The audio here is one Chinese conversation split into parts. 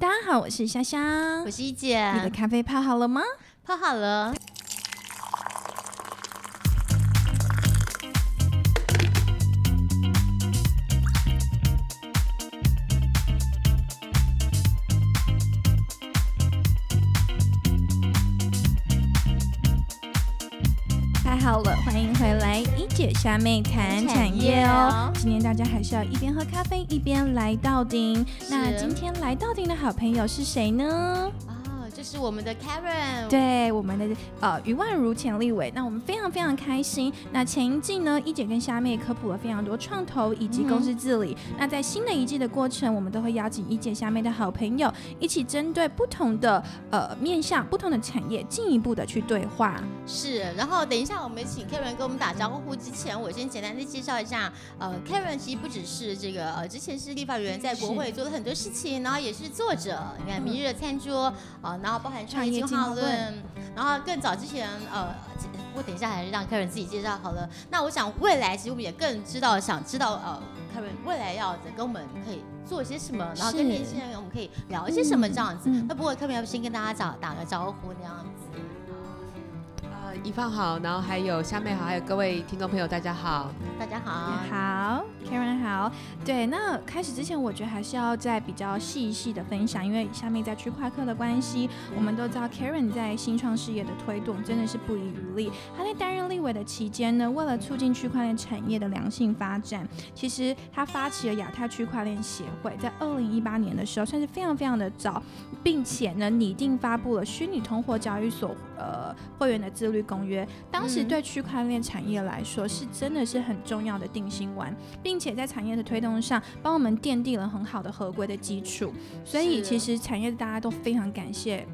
大家好，我是香香，我是一姐。你的咖啡泡好了吗？泡好了。一姐虾妹谈产业哦。今天大家还是要一边喝咖啡一边来到顶。那今天来到顶的好朋友是谁呢？就是我们的 Karen，对，我们的呃余万如钱立伟，那我们非常非常开心。那前一季呢，一姐跟虾妹科普了非常多创投以及公司治理。那在新的一季的过程，我们都会邀请一姐、虾妹的好朋友一起针对不同的呃面向、不同的产业，进一步的去对话。是，然后等一下我们请 Karen 跟我们打招呼之前，我先简单的介绍一下，呃，Karen 其实不只是这个呃之前是立法委员，在国会做了很多事情，然后也是作者，你看《明日的餐桌》啊。然后包含创业进化论，然后更早之前，呃，我等一下还是让客人自己介绍好了。那我想未来其实我们也更知道，想知道呃，客人未来要跟我们可以做些什么，然后跟年轻人我们可以聊一些什么这样子。那不过客人要先跟大家打打个招呼那样子。呃一放好，然后还有虾妹好，还有各位听众朋友，大家好，大家好，好好，对，那开始之前，我觉得还是要再比较细细的分享，因为下面在区块客的关系，我们都知道 Karen 在新创事业的推动真的是不遗余力。他在担任立委的期间呢，为了促进区块链产业的良性发展，其实他发起了亚太区块链协会，在二零一八年的时候，算是非常非常的早，并且呢拟定发布了虚拟通货交易所呃会员的自律。公约当时对区块链产业来说是真的是很重要的定心丸，并且在产业的推动上帮我们奠定了很好的合规的基础，所以其实产业大家都非常感谢。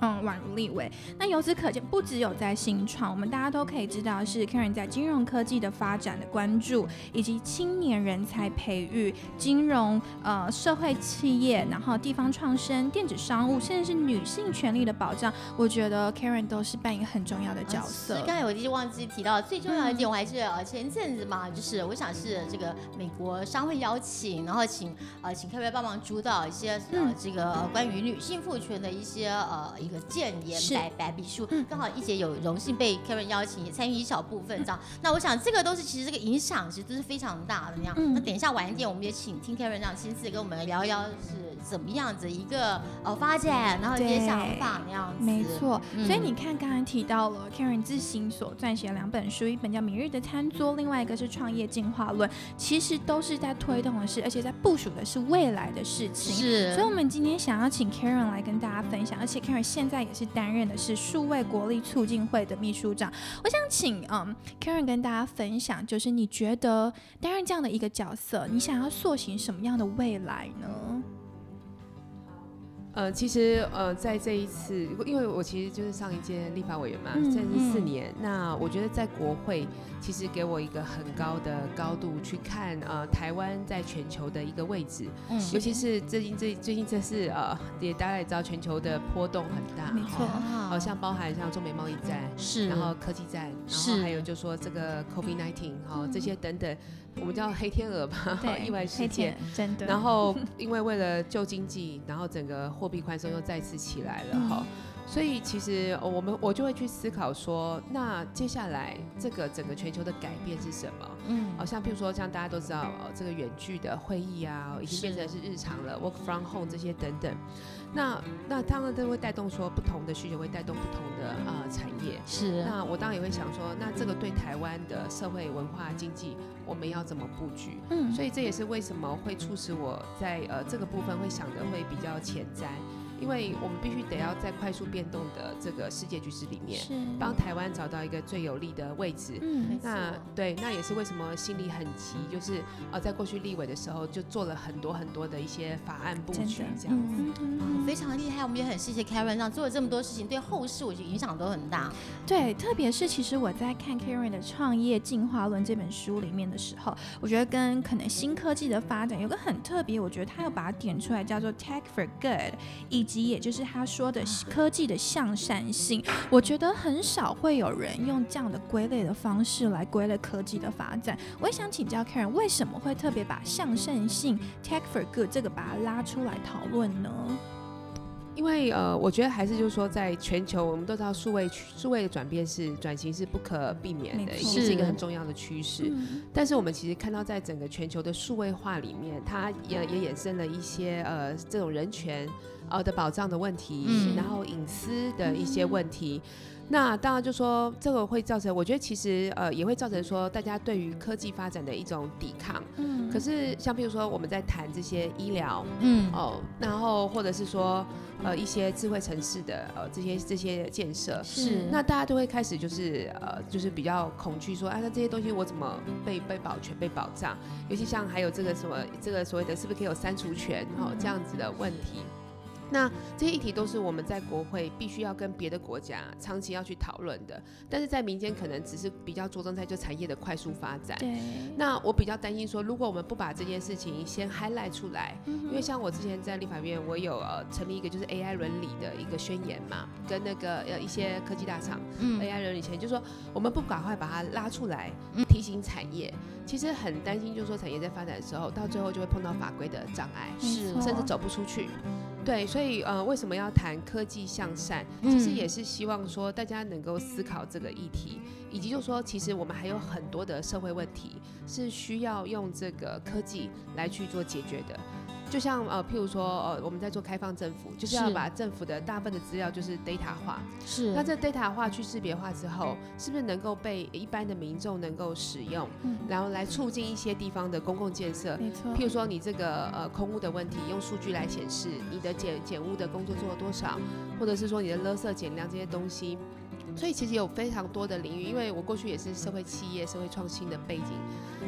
嗯，宛如立伟。那由此可见，不只有在新创，我们大家都可以知道是 Karen 在金融科技的发展的关注，以及青年人才培育、金融呃社会企业，然后地方创生、电子商务，甚至是女性权利的保障，我觉得 Karen 都是扮演很重要的角色。刚才我已经忘记提到最重要的一点，我还是呃前一阵子嘛，就是我想是这个美国商会邀请，然后请呃请 Karen 帮忙主导一些呃这个关于女性赋权的一些呃。一个谏言白白笔书，刚好一姐有荣幸被 Karen 邀请，也参与一小部分这样。那我想这个都是其实这个影响其实都是非常大的那样。那等一下晚一点，我们也请听 Karen 这样亲自跟我们聊一聊是。怎么样子一个呃发展，然后一些想法那样子，没错。所以你看，刚刚提到了 Karen 自行所撰写两本书，一本叫《明日的餐桌》，另外一个是《创业进化论》，其实都是在推动的是，而且在部署的是未来的事情。是。所以，我们今天想要请 Karen 来跟大家分享，而且 Karen 现现在也是担任的是数位国力促进会的秘书长。我想请嗯 Karen 跟大家分享，就是你觉得担任这样的一个角色，你想要塑形什么样的未来呢？呃，其实呃，在这一次，因为我其实就是上一届立法委员嘛，在这四年，那我觉得在国会其实给我一个很高的高度去看呃台湾在全球的一个位置，嗯，尤其是最近这最近这是呃也大家也知道全球的波动很大，没错，好像包含像中美贸易战是，然后科技战，然后还有就说这个 COVID nineteen 哈这些等等。我们叫黑天鹅吧，意外事件，真的。然后因为为了救经济，然后整个货币宽松又再次起来了哈，所以其实我们我就会去思考说，那接下来这个整个全球的改变是什么？嗯，好像譬如说，像大家都知道，这个远距的会议啊，已经变成是日常了，work from home 这些等等。那那当然都会带动说不同的需求，会带动不同的呃产业。是。那我当然也会想说，那这个对台湾的社会文化经济，我们要怎么布局？嗯。所以这也是为什么会促使我在呃这个部分会想的会比较前瞻。因为我们必须得要在快速变动的这个世界局势里面，帮台湾找到一个最有利的位置。嗯，那对，那也是为什么心里很急，就是呃，在过去立委的时候就做了很多很多的一些法案布局，这样子，非常厉害。我们也很谢谢 Karen，让做了这么多事情，对后世我觉得影响都很大。对，特别是其实我在看 Karen 的《创业进化论》这本书里面的时候，我觉得跟可能新科技的发展有个很特别，我觉得他要把它点出来，叫做 Tech for Good，以及也就是他说的科技的向善性，我觉得很少会有人用这样的归类的方式来归类科技的发展。我也想请教 Karen，为什么会特别把向善性 Tech for Good 这个把它拉出来讨论呢？因为呃，我觉得还是就是说，在全球，我们都知道数位数位的转变是转型是不可避免的，是一个很重要的趋势。但是我们其实看到，在整个全球的数位化里面，它也也衍生了一些呃这种人权呃的保障的问题，然后隐私的一些问题。那当然就说这个会造成，我觉得其实呃也会造成说大家对于科技发展的一种抵抗。嗯。可是像比如说我们在谈这些医疗，嗯哦，然后或者是说呃一些智慧城市的呃这些这些建设，是。那大家都会开始就是呃就是比较恐惧说，啊那这些东西我怎么被被保全被保障？尤其像还有这个什么这个所谓的是不是可以有删除权哦这样子的问题。那这些议题都是我们在国会必须要跟别的国家长期要去讨论的，但是在民间可能只是比较着重在就产业的快速发展。对。那我比较担心说，如果我们不把这件事情先 highlight 出来，因为像我之前在立法院，我有呃成立一个就是 AI 伦理的一个宣言嘛，跟那个呃一些科技大厂，AI 伦理前，就是说我们不赶快把它拉出来，提醒产业，其实很担心，就是说产业在发展的时候，到最后就会碰到法规的障碍，是，甚至走不出去。对，所以呃，为什么要谈科技向善？其实也是希望说大家能够思考这个议题，以及就说其实我们还有很多的社会问题是需要用这个科技来去做解决的。就像呃，譬如说呃，我们在做开放政府，就是要把政府的大部分的资料就是 data 化。是。那这 data 化去识别化之后，是不是能够被一般的民众能够使用？嗯。然后来促进一些地方的公共建设。没错。譬如说你这个呃空屋的问题，用数据来显示你的减减污的工作做了多少，或者是说你的垃圾减量这些东西。所以其实有非常多的领域，因为我过去也是社会企业、社会创新的背景，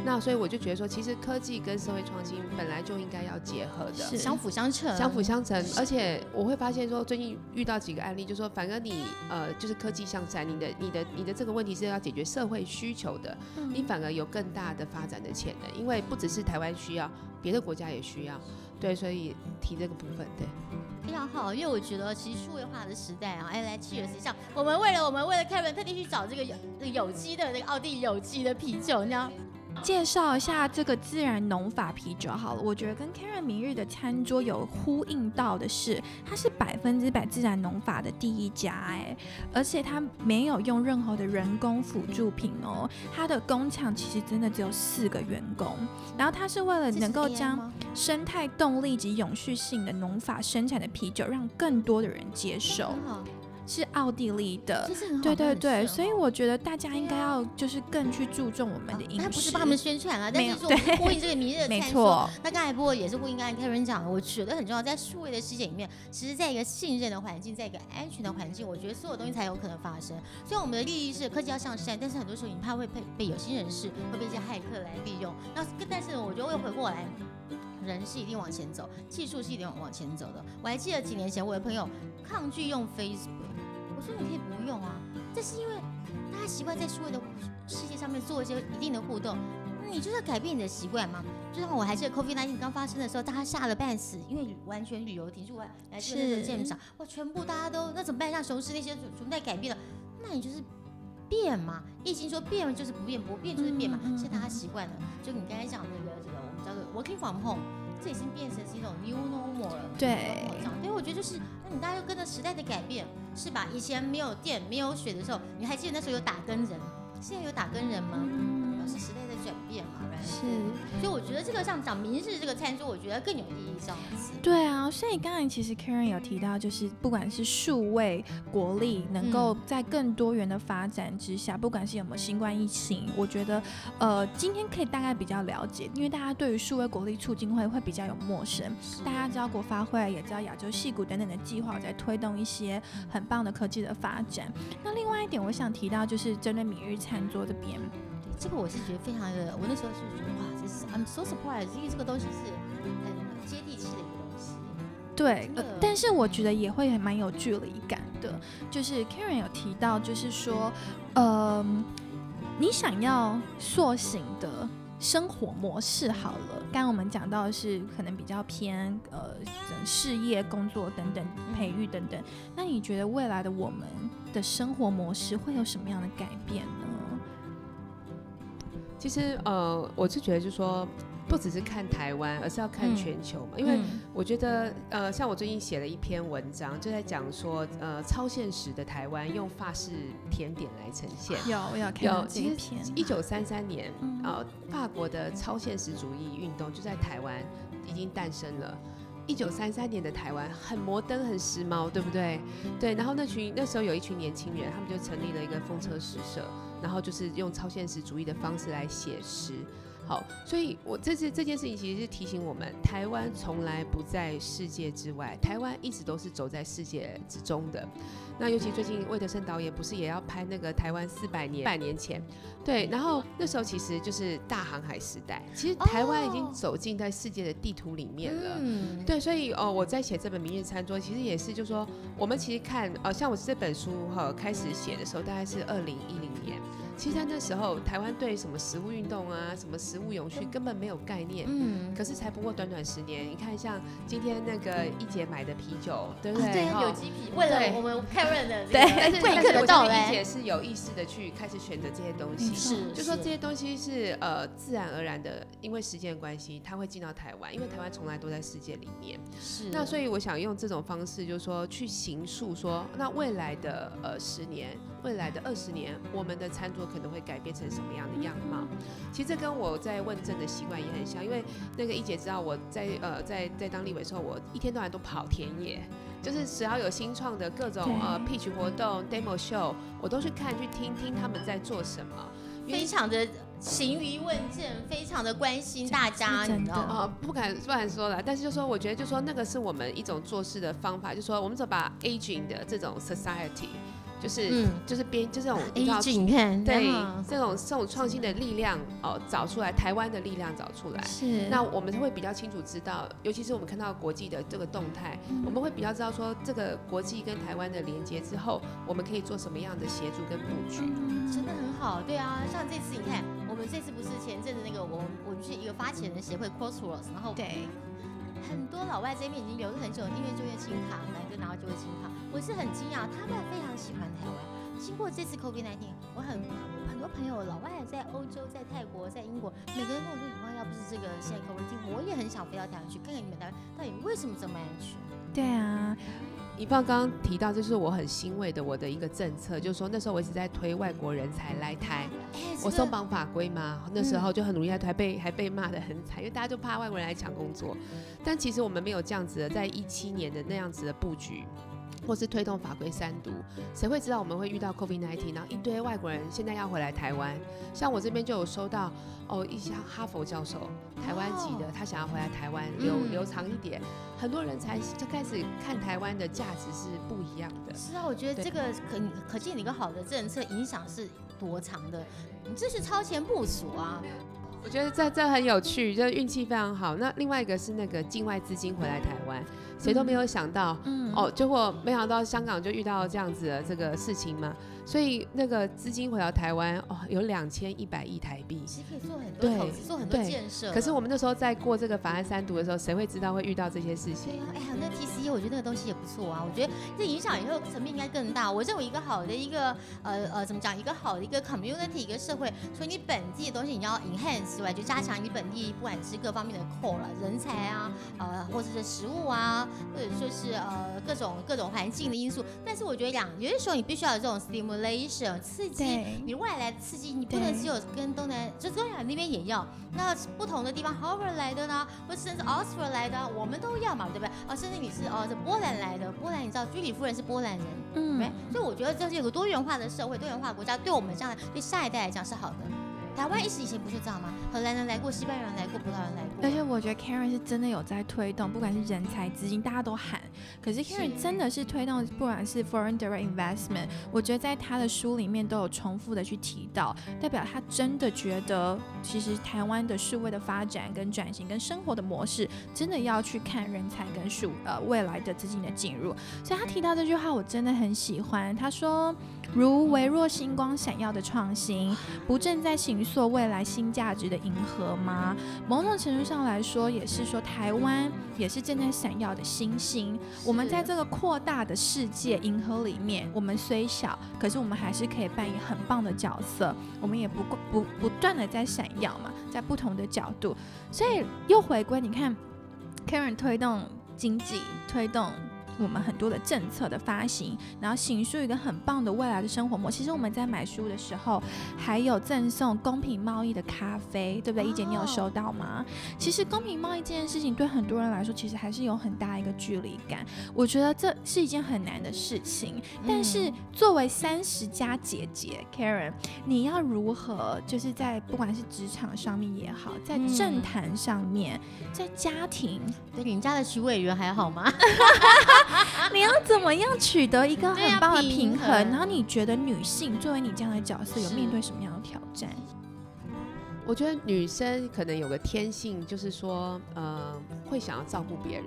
那所以我就觉得说，其实科技跟社会创新本来就应该要结合的，相辅相成，相辅相成。而且我会发现说，最近遇到几个案例，就说反而你呃，就是科技向善，你的、你的、你的这个问题是要解决社会需求的，你反而有更大的发展的潜能，因为不只是台湾需要，别的国家也需要。对，所以提这个部分，对，非常好，因为我觉得其实数位化的时代啊，哎，来七月十像我们为了我们为了 Kevin 特地去找这个有有机的那个奥地利有机的啤酒，你知道。介绍一下这个自然农法啤酒好了，我觉得跟 Karen 明日的餐桌有呼应到的是，它是百分之百自然农法的第一家哎，而且它没有用任何的人工辅助品哦，它的工厂其实真的只有四个员工，然后它是为了能够将生态动力及永续性的农法生产的啤酒，让更多的人接受。是奥地利的，对对对，所以我觉得大家应该要就是更去注重我们的饮食。他不是帮他们宣传啊，但是说呼应这个明日的没错。那刚才不过也是呼应刚才 Karen 讲的，我觉得很重要，在数位的世界里面，其实在一个信任的环境，在一个安全的环境，我觉得所有东西才有可能发生。虽然我们的利益是科技要向善，但是很多时候你怕会被被有心人士会被一些骇客来利用。那但是我觉得会回过来，人是一定往前走，技术是一定往前走的。我还记得几年前我的朋友抗拒用 Facebook。说你可以不用啊，这是因为大家习惯在数位的世界上面做一些一定的互动，你就是要改变你的习惯嘛。就像我还记得 COVID-19 刚发生的时候，大家吓得半死，因为完全旅游停住，来来这个鉴赏，哇，全部大家都那怎么办？像雄狮那些存在改变了，那你就是变嘛。易经说变就是不变，不变就是变嘛。现在大家习惯了，就你刚才讲那个这个我们叫做 working from home。这已经变成是一种 new normal 了。对，所以我觉得就是，那你大家就跟着时代的改变，是吧？以前没有电、没有水的时候，你还记得那时候有打更人？现在有打更人吗？是时代在转变嘛。是，所以我觉得这个像讲明日这个餐桌，我觉得更有意义这样子。对啊，所以刚才其实 Karen 有提到，就是不管是数位国力能够在更多元的发展之下，不管是有没有新冠疫情，我觉得呃今天可以大概比较了解，因为大家对于数位国力促进会会比较有陌生，大家知道国发会，也知道亚洲戏骨等等的计划在推动一些很棒的科技的发展。那另外一点，我想提到就是针对明日餐桌这边。这个我是觉得非常的，我那时候是觉得哇，这是 I'm so surprised，因为这个东西是很接地气的一个东西。对，呃但是我觉得也会蛮有距离感的。就是 Karen 有提到，就是说，呃，你想要塑形的。生活模式好了。刚刚我们讲到的是可能比较偏呃事业、工作等等培育等等，那你觉得未来的我们的生活模式会有什么样的改变呢？其实呃，我是觉得就是说。不只是看台湾，而是要看全球嘛。因为我觉得，呃，像我最近写了一篇文章，就在讲说，呃，超现实的台湾用法式甜点来呈现。有，我有看到这篇。一九三三年，呃，法国的超现实主义运动就在台湾已经诞生了。一九三三年的台湾很摩登、很时髦，对不对？对。然后那群那时候有一群年轻人，他们就成立了一个风车诗社，然后就是用超现实主义的方式来写诗。好，所以我这次这件事情其实是提醒我们，台湾从来不在世界之外，台湾一直都是走在世界之中的。那尤其最近魏德胜导演不是也要拍那个台湾四百年百年前？对，然后那时候其实就是大航海时代，其实台湾已经走进在世界的地图里面了。嗯，对，所以哦，我在写这本《明日餐桌》，其实也是就说，我们其实看，呃，像我这本书哈开始写的时候，大概是二零一零年。其实，在那时候，台湾对什么食物运动啊，什么食物永续根本没有概念。嗯。可是才不过短短十年，你看像今天那个一姐买的啤酒，对不对？对，有机啤，为了我们 Karen 的对，但是贵客的到来，一姐是有意识的去开始选择这些东西。是。就说这些东西是呃自然而然的，因为时间的关系，它会进到台湾，因为台湾从来都在世界里面。是。那所以我想用这种方式，就是说去形塑说，那未来的呃十年。未来的二十年，我们的餐桌可能会改变成什么样的样貌？其实这跟我在问政的习惯也很像，因为那个一姐知道我在呃在在当立委的时候，我一天到晚都跑田野，就是只要有新创的各种呃 pitch 活动、demo show，我都去看去听听他们在做什么，非常的勤于问政，非常的关心大家，你知道吗？不敢不敢说了，但是就说我觉得就说那个是我们一种做事的方法，就说我们怎么把 aging 的这种 society。就是就是编就这种你看对这种这种创新的力量哦找出来台湾的力量找出来是。那我们会比较清楚知道，尤其是我们看到国际的这个动态，我们会比较知道说这个国际跟台湾的连接之后，我们可以做什么样的协助跟布局，真的很好，对啊，像这次你看，我们这次不是前阵子那个我我们是一个发起人协会 Crossroads，然后对很多老外这边已经留了很久，因为就业清卡，来就拿到就业清卡。我是很惊讶，他们非常喜欢台湾。经过这次 COVID-19，我很很多朋友，老外在欧洲、在泰国、在英国，每个人跟我说：“以后要不是这个现在 COVID-19，我也很想飞到台湾去看看你们台湾到底为什么这么安全。”对啊。一棒刚刚提到，这是我很欣慰的，我的一个政策，就是说那时候我一直在推外国人才来台，我松绑法规嘛，那时候就很努力在推，被还被骂的很惨，因为大家就怕外国人来抢工作。但其实我们没有这样子的，在一七年的那样子的布局。或是推动法规三读，谁会知道我们会遇到 COVID-19？然后一堆外国人现在要回来台湾，像我这边就有收到哦，一些哈佛教授，台湾籍的，他想要回来台湾留留长一点，很多人才就开始看台湾的价值是不一样的。是啊，我觉得这个可可见你一个好的政策影响是多长的，你这是超前部署啊。我觉得这这很有趣，就运气非常好。那另外一个是那个境外资金回来台湾。谁都没有想到，哦，结果没想到香港就遇到这样子的这个事情嘛。所以那个资金回到台湾哦，有两千一百亿台币，其实可以做很多投资，做很多建设。可是我们那时候在过这个法案三读的时候，谁会知道会遇到这些事情？对啊，哎呀，那 TCE 我觉得那个东西也不错啊。我觉得这影响以后层面应该更大。我认为一个好的一个呃呃怎么讲，一个好的一个 community 一个社会，除了你本地的东西你要 enhance 之外，就加强你本地不管是各方面的 core 了，人才啊，呃或者是食物啊，或者说是呃各种各种环境的因素。但是我觉得两有些时候你必须要有这种 stimulation。刺激你外来的刺激，你不能只有跟东南，就东南那边也要。那不同的地方，Harvard 来的呢，或甚至 Oxford 来的，我们都要嘛，对不对？哦，甚至你是哦，是波兰来的，波兰你知道居里夫人是波兰人，嗯，所以我觉得这是有个多元化的社会，多元化国家，对我们将来对下一代来讲是好的。台湾一直以前不是这样吗？荷兰人来过，西班牙人来过，葡萄牙人来过。而且我觉得 Karen 是真的有在推动，不管是人才、资金，大家都喊。可是 Karen 真的是推动，不管是 foreign direct investment，我觉得在他的书里面都有重复的去提到，代表他真的觉得，其实台湾的数位的发展跟转型跟生活的模式，真的要去看人才跟数呃未来的资金的进入。所以他提到这句话，我真的很喜欢。他说，如微弱星光闪耀的创新，不正在醒。形塑未来新价值的银河吗？某种程度上来说，也是说台湾也是正在闪耀的星星。我们在这个扩大的世界银河里面，我们虽小，可是我们还是可以扮演很棒的角色。我们也不不不断的在闪耀嘛，在不同的角度，所以又回归，你看，Karen 推动经济，推动。我们很多的政策的发行，然后行述一个很棒的未来的生活模式。其实我们在买书的时候，还有赠送公平贸易的咖啡，对不对？一姐，你有收到吗？其实公平贸易这件事情对很多人来说，其实还是有很大一个距离感。我觉得这是一件很难的事情。但是作为三十加姐姐 Karen，你要如何就是在不管是职场上面也好，在政坛上面，在家庭，对你家的徐委员还好吗？你要怎么样取得一个很棒的平衡？然后你觉得女性作为你这样的角色，有面对什么样的挑战？我觉得女生可能有个天性，就是说，呃，会想要照顾别人。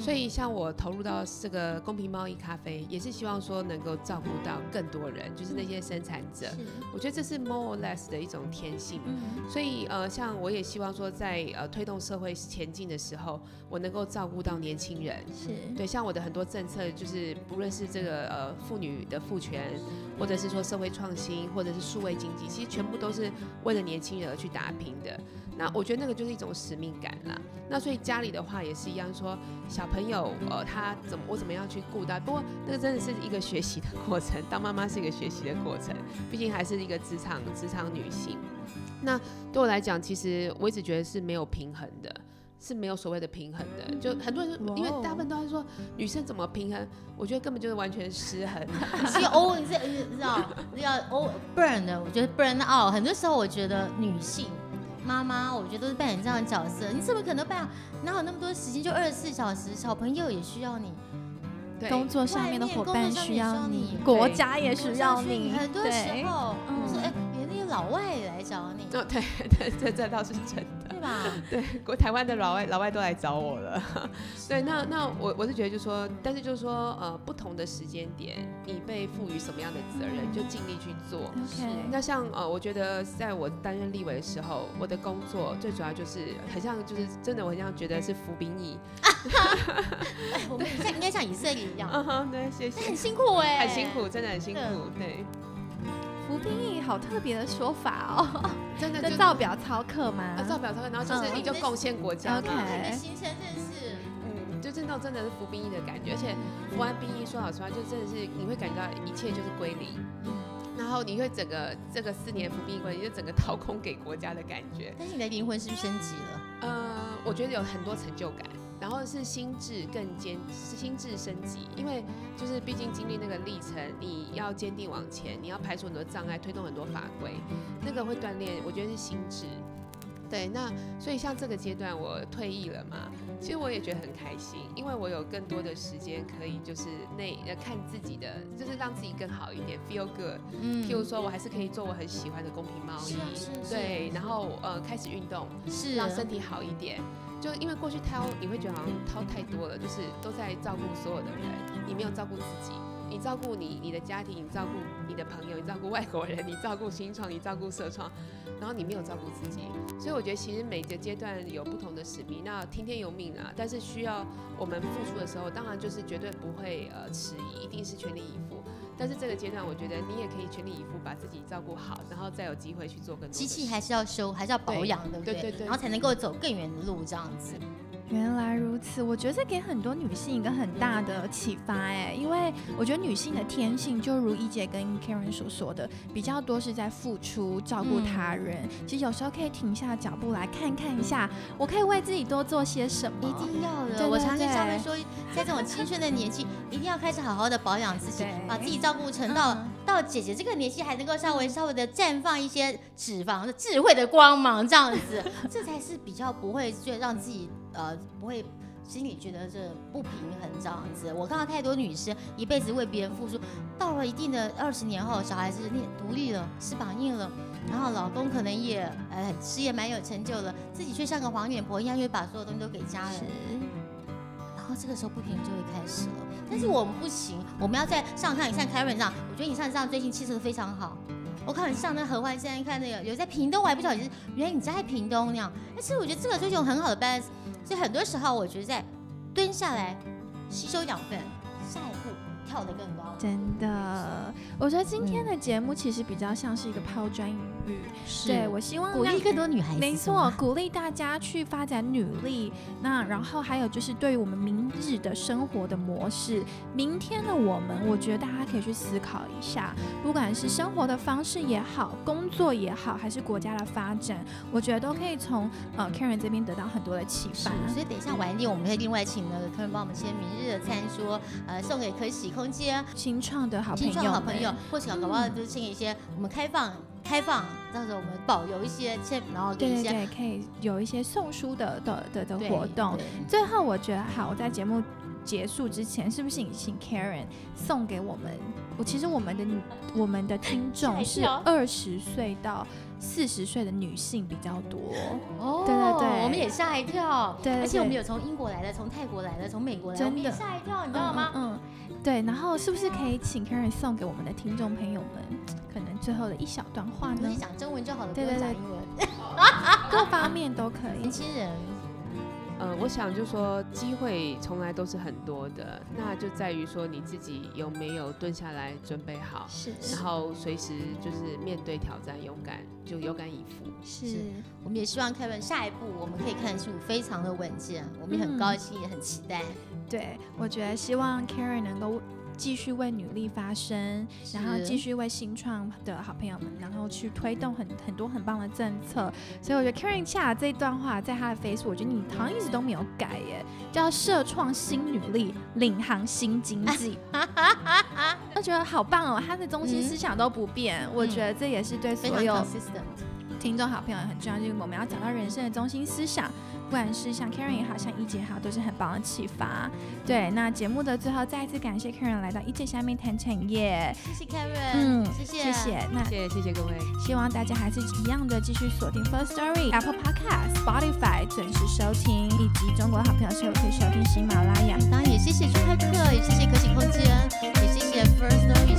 所以，像我投入到这个公平贸易咖啡，也是希望说能够照顾到更多人，就是那些生产者。我觉得这是 more or less 的一种天性。所以，呃，像我也希望说，在呃推动社会前进的时候，我能够照顾到年轻人。是对，像我的很多政策，就是不论是这个呃妇女的赋权，或者是说社会创新，或者是数位经济，其实全部都是为了年轻人而去去打拼的。那我觉得那个就是一种使命感啦。那所以家里的话也是一样，说小朋友呃他怎么我怎么样去顾他？不过那个真的是一个学习的过程，当妈妈是一个学习的过程，毕竟还是一个职场职场女性。那对我来讲，其实我一直觉得是没有平衡的，是没有所谓的平衡的。就很多人因为大部分都在说女生怎么平衡，我觉得根本就是完全失衡。其实哦，你知道要哦 burn 的，我觉得 burn out。很多时候我觉得女性。妈妈，我觉得都是扮演这样的角色。你怎么可能扮演？哪有那么多时间？就二十四小时，小朋友也需要你，工作上面的伙伴需要你，国家也需要你。很多时候，说哎，连那些老外也来找你。哦，对 对，这这倒是真的。对，国台湾的老外老外都来找我了。对，那那我我是觉得，就说，但是就是说，呃，不同的时间点，你被赋予什么样的责任，就尽力去做。是。那像呃，我觉得在我担任立委的时候，我的工作最主要就是很像，就是真的，我很像觉得是服兵役。我们像应该像以色列一样。嗯哼，对，谢谢。很辛苦哎。很辛苦，真的很辛苦。对。服兵役好特别的说法哦，真的就造表操课吗？造表操课，然后就是你就贡献国家。OK，行程认识，嗯，就是那种真的是服兵役的感觉，而且服完兵役，说老实话，就真的是你会感觉到一切就是归零，然后你会整个这个四年服兵役过，你就整个掏空给国家的感觉。但是你的灵魂是不是升级了？呃，我觉得有很多成就感。然后是心智更坚，心智升级，因为就是毕竟经历那个历程，你要坚定往前，你要排除很多障碍，推动很多法规，那个会锻炼，我觉得是心智。对，那所以像这个阶段我退役了嘛，其实我也觉得很开心，因为我有更多的时间可以就是内呃看自己的，就是让自己更好一点，feel good。嗯，譬如说我还是可以做我很喜欢的公平贸易，对，然后呃开始运动，是让身体好一点。就因为过去掏，你会觉得好像掏太多了，就是都在照顾所有的人，你没有照顾自己。你照顾你你的家庭，你照顾你的朋友，你照顾外国人，你照顾新创，你照顾社创，然后你没有照顾自己。所以我觉得其实每个阶段有不同的使命，那听天由命啊。但是需要我们付出的时候，当然就是绝对不会呃迟疑，一定是全力以赴。但是这个阶段，我觉得你也可以全力以赴，把自己照顾好，然后再有机会去做更多。机器还是要修，还是要保养，对不对？对对对。然后才能够走更远的路，这样子。原来如此，我觉得这给很多女性一个很大的启发哎，因为我觉得女性的天性就如一姐跟 Karen 所说的，比较多是在付出、照顾他人。其实有时候可以停下脚步来看看一下，我可以为自己多做些什么。一定要的，我常跟他们说，在这种青春的年纪，一定要开始好好的保养自己，把自己照顾成到到姐姐这个年纪还能够稍微稍微的绽放一些脂肪的智慧的光芒，这样子，这才是比较不会就让自己。呃，不会心里觉得这不平衡这样子。我看到太多女生一辈子为别人付出，到了一定的二十年后，小孩子念独立了，翅膀硬了，然后老公可能也呃事业蛮有成就了，自己却像个黄脸婆一样，又把所有东西都给家人。然后这个时候不平衡就会开始了。但是我们不行，我们要在上上你像 Karen 这样，我觉得你像这样最近气色非常好。我看你上那合欢现在，看那个有在屏东，我还不晓得原来你在屏东那样。其实我觉得这个追求很好的 balance，所以很多时候我觉得在蹲下来吸收养分，下一步跳得更高。真的，我觉得今天的节目其实比较像是一个抛砖引玉。对我希望鼓励更多女孩子，没错，鼓励大家去发展女力。那然后还有就是对于我们明日的生活的模式，明天的我们，我觉得大家可以去思考一下，不管是生活的方式也好，工作也好，还是国家的发展，我觉得都可以从呃 Karen 这边得到很多的启发。所以等一下晚一点，我们会另外请那个 Karen 帮我们签明日的餐桌，呃，送给可喜空间。新创的好朋友，新创好朋友，或者搞不好就是签一些我们开放开放，到时候我们保留一些签，然后对对对，可以有一些送书的的的的活动。最后我觉得好，我在节目结束之前，是不是请 Karen 送给我们？我其实我们的我们的听众是二十岁到四十岁的女性比较多。哦，对对对，我们也吓一跳，对，而且我们有从英国来的，从泰国来的，从美国来的，我们也吓一跳，你知道吗？嗯。对，然后是不是可以请 Karen 送给我们的听众朋友们，可能最后的一小段话呢？你讲中文就好了，对对对，英文，各方面都可以。年轻人，呃，我想就说机会从来都是很多的，那就在于说你自己有没有蹲下来准备好，是，然后随时就是面对挑战，勇敢就勇敢以赴。是，我们也希望 Kevin 下一步我们可以看出非常的稳健，我们也很高兴，也很期待。对，我觉得希望 Karen 能够继续为女力发声，然后继续为新创的好朋友们，然后去推动很很多很棒的政策。所以我觉得 Karen 下这段话在他的 face，我觉得你好像一直都没有改耶，叫社创新女力，领航新经济。我觉得好棒哦，他的中心思想都不变。我觉得这也是对所有听众好朋友很重要，就是我们要找到人生的中心思想。不管是像 Karen 也好，像一姐也好，都是很棒的启发。对，那节目的最后再一次感谢 Karen 来到一姐下面谈产业，谢谢 Karen，嗯，谢谢，谢谢，那谢谢谢谢各位，希望大家还是一样的继续锁定 First Story、Apple Podcast、Spotify 准时收听，以及中国好朋友是否可以收听喜马拉雅。当然也谢谢朱开课，也谢谢可喜空间，也谢谢 First Story。